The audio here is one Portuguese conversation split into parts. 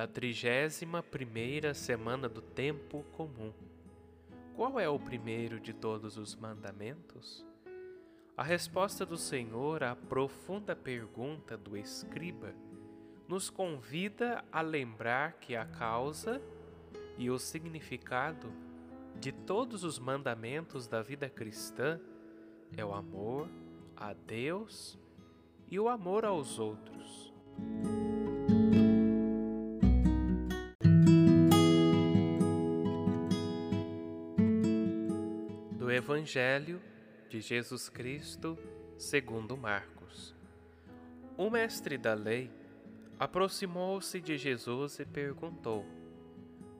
da trigésima primeira semana do tempo comum. Qual é o primeiro de todos os mandamentos? A resposta do Senhor à profunda pergunta do escriba nos convida a lembrar que a causa e o significado de todos os mandamentos da vida cristã é o amor a Deus e o amor aos outros. Evangelho de Jesus Cristo, segundo Marcos. O mestre da lei aproximou-se de Jesus e perguntou: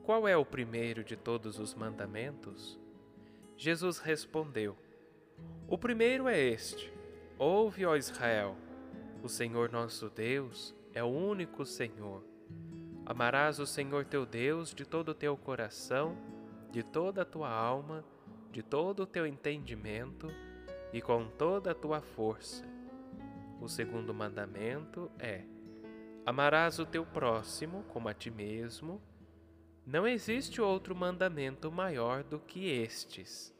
Qual é o primeiro de todos os mandamentos? Jesus respondeu: O primeiro é este: Ouve, ó Israel, o Senhor nosso Deus é o único Senhor. Amarás o Senhor teu Deus de todo o teu coração, de toda a tua alma, de todo o teu entendimento e com toda a tua força. O segundo mandamento é: Amarás o teu próximo como a ti mesmo. Não existe outro mandamento maior do que estes.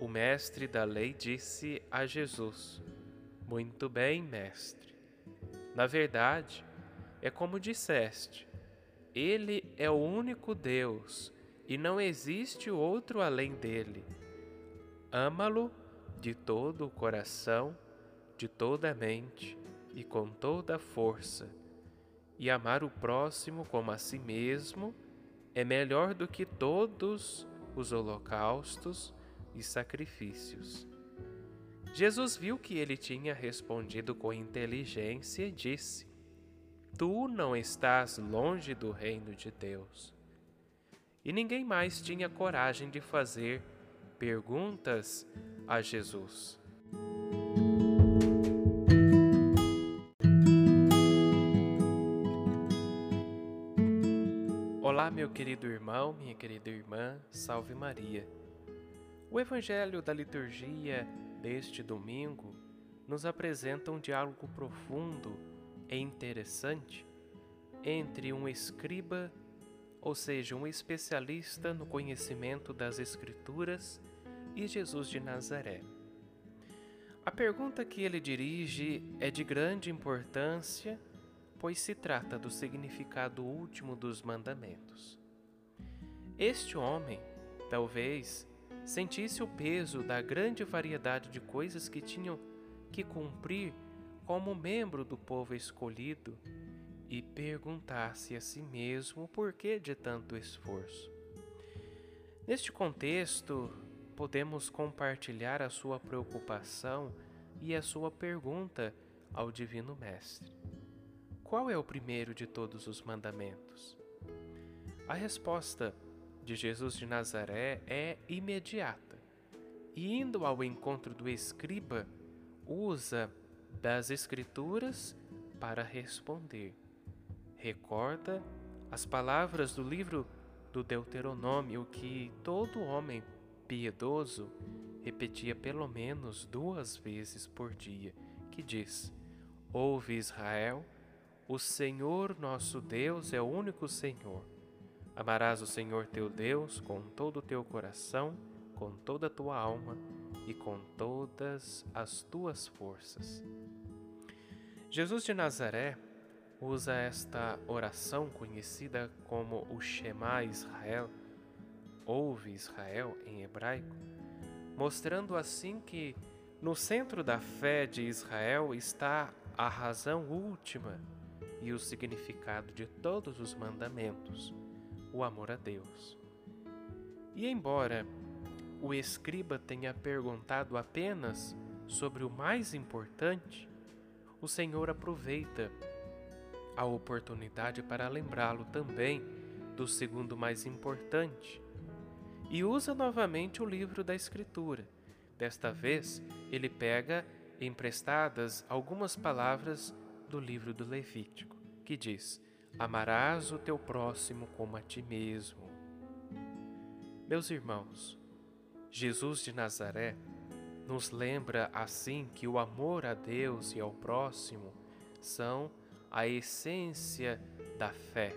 O mestre da lei disse a Jesus: Muito bem, mestre. Na verdade, é como disseste: Ele é o único Deus e não existe outro além dele. Ama-lo de todo o coração, de toda a mente e com toda a força. E amar o próximo como a si mesmo é melhor do que todos os holocaustos e sacrifícios. Jesus viu que ele tinha respondido com inteligência e disse: Tu não estás longe do reino de Deus e ninguém mais tinha coragem de fazer perguntas a Jesus. Olá, meu querido irmão, minha querida irmã, salve Maria. O Evangelho da liturgia deste domingo nos apresenta um diálogo profundo e interessante entre um escriba ou seja, um especialista no conhecimento das Escrituras, e Jesus de Nazaré. A pergunta que ele dirige é de grande importância, pois se trata do significado último dos mandamentos. Este homem, talvez, sentisse o peso da grande variedade de coisas que tinham que cumprir como membro do povo escolhido e perguntar-se a si mesmo o porquê de tanto esforço. Neste contexto, podemos compartilhar a sua preocupação e a sua pergunta ao Divino Mestre: Qual é o primeiro de todos os mandamentos? A resposta de Jesus de Nazaré é imediata e, indo ao encontro do escriba, usa das Escrituras para responder recorda as palavras do livro do Deuteronômio que todo homem piedoso repetia pelo menos duas vezes por dia, que diz: Ouve Israel, o Senhor nosso Deus é o único Senhor. Amarás o Senhor teu Deus com todo o teu coração, com toda a tua alma e com todas as tuas forças. Jesus de Nazaré usa esta oração conhecida como o Shema Israel, ouve Israel em hebraico, mostrando assim que no centro da fé de Israel está a razão última e o significado de todos os mandamentos, o amor a Deus. E embora o escriba tenha perguntado apenas sobre o mais importante, o Senhor aproveita a oportunidade para lembrá-lo também do segundo mais importante e usa novamente o livro da Escritura. Desta vez, ele pega emprestadas algumas palavras do livro do Levítico, que diz: Amarás o teu próximo como a ti mesmo. Meus irmãos, Jesus de Nazaré nos lembra assim que o amor a Deus e ao próximo são a essência da fé,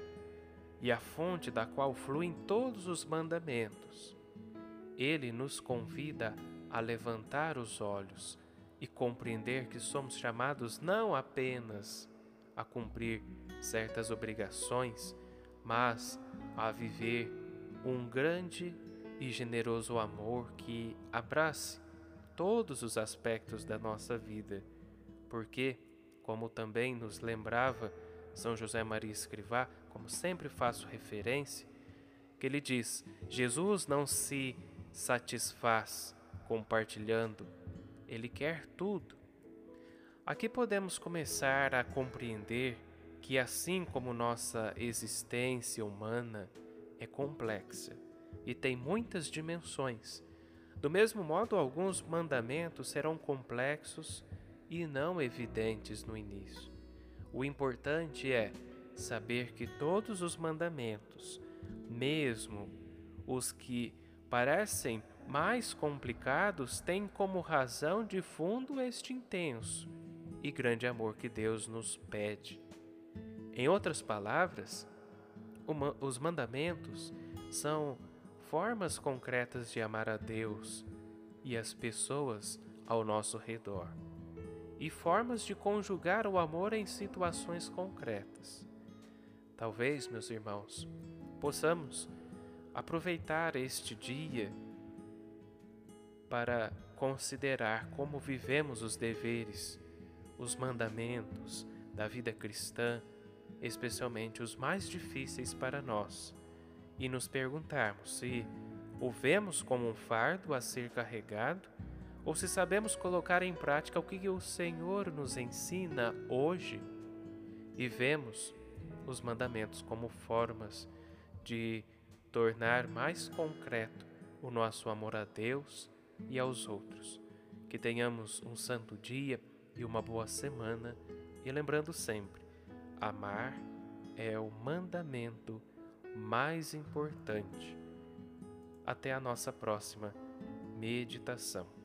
e a fonte da qual fluem todos os mandamentos. Ele nos convida a levantar os olhos e compreender que somos chamados não apenas a cumprir certas obrigações, mas a viver um grande e generoso amor que abrace todos os aspectos da nossa vida, porque, como também nos lembrava São José Maria Escrivá, como sempre faço referência, que ele diz: Jesus não se satisfaz compartilhando, ele quer tudo. Aqui podemos começar a compreender que, assim como nossa existência humana é complexa e tem muitas dimensões, do mesmo modo, alguns mandamentos serão complexos e não evidentes no início. O importante é saber que todos os mandamentos, mesmo os que parecem mais complicados, têm como razão de fundo este intenso e grande amor que Deus nos pede. Em outras palavras, os mandamentos são formas concretas de amar a Deus e as pessoas ao nosso redor, e formas de conjugar o amor em situações concretas. Talvez, meus irmãos, possamos aproveitar este dia para considerar como vivemos os deveres, os mandamentos da vida cristã, especialmente os mais difíceis para nós e nos perguntarmos se o vemos como um fardo a ser carregado ou se sabemos colocar em prática o que o Senhor nos ensina hoje e vemos os mandamentos como formas de tornar mais concreto o nosso amor a Deus e aos outros. Que tenhamos um santo dia e uma boa semana e lembrando sempre, amar é o mandamento mais importante. Até a nossa próxima meditação.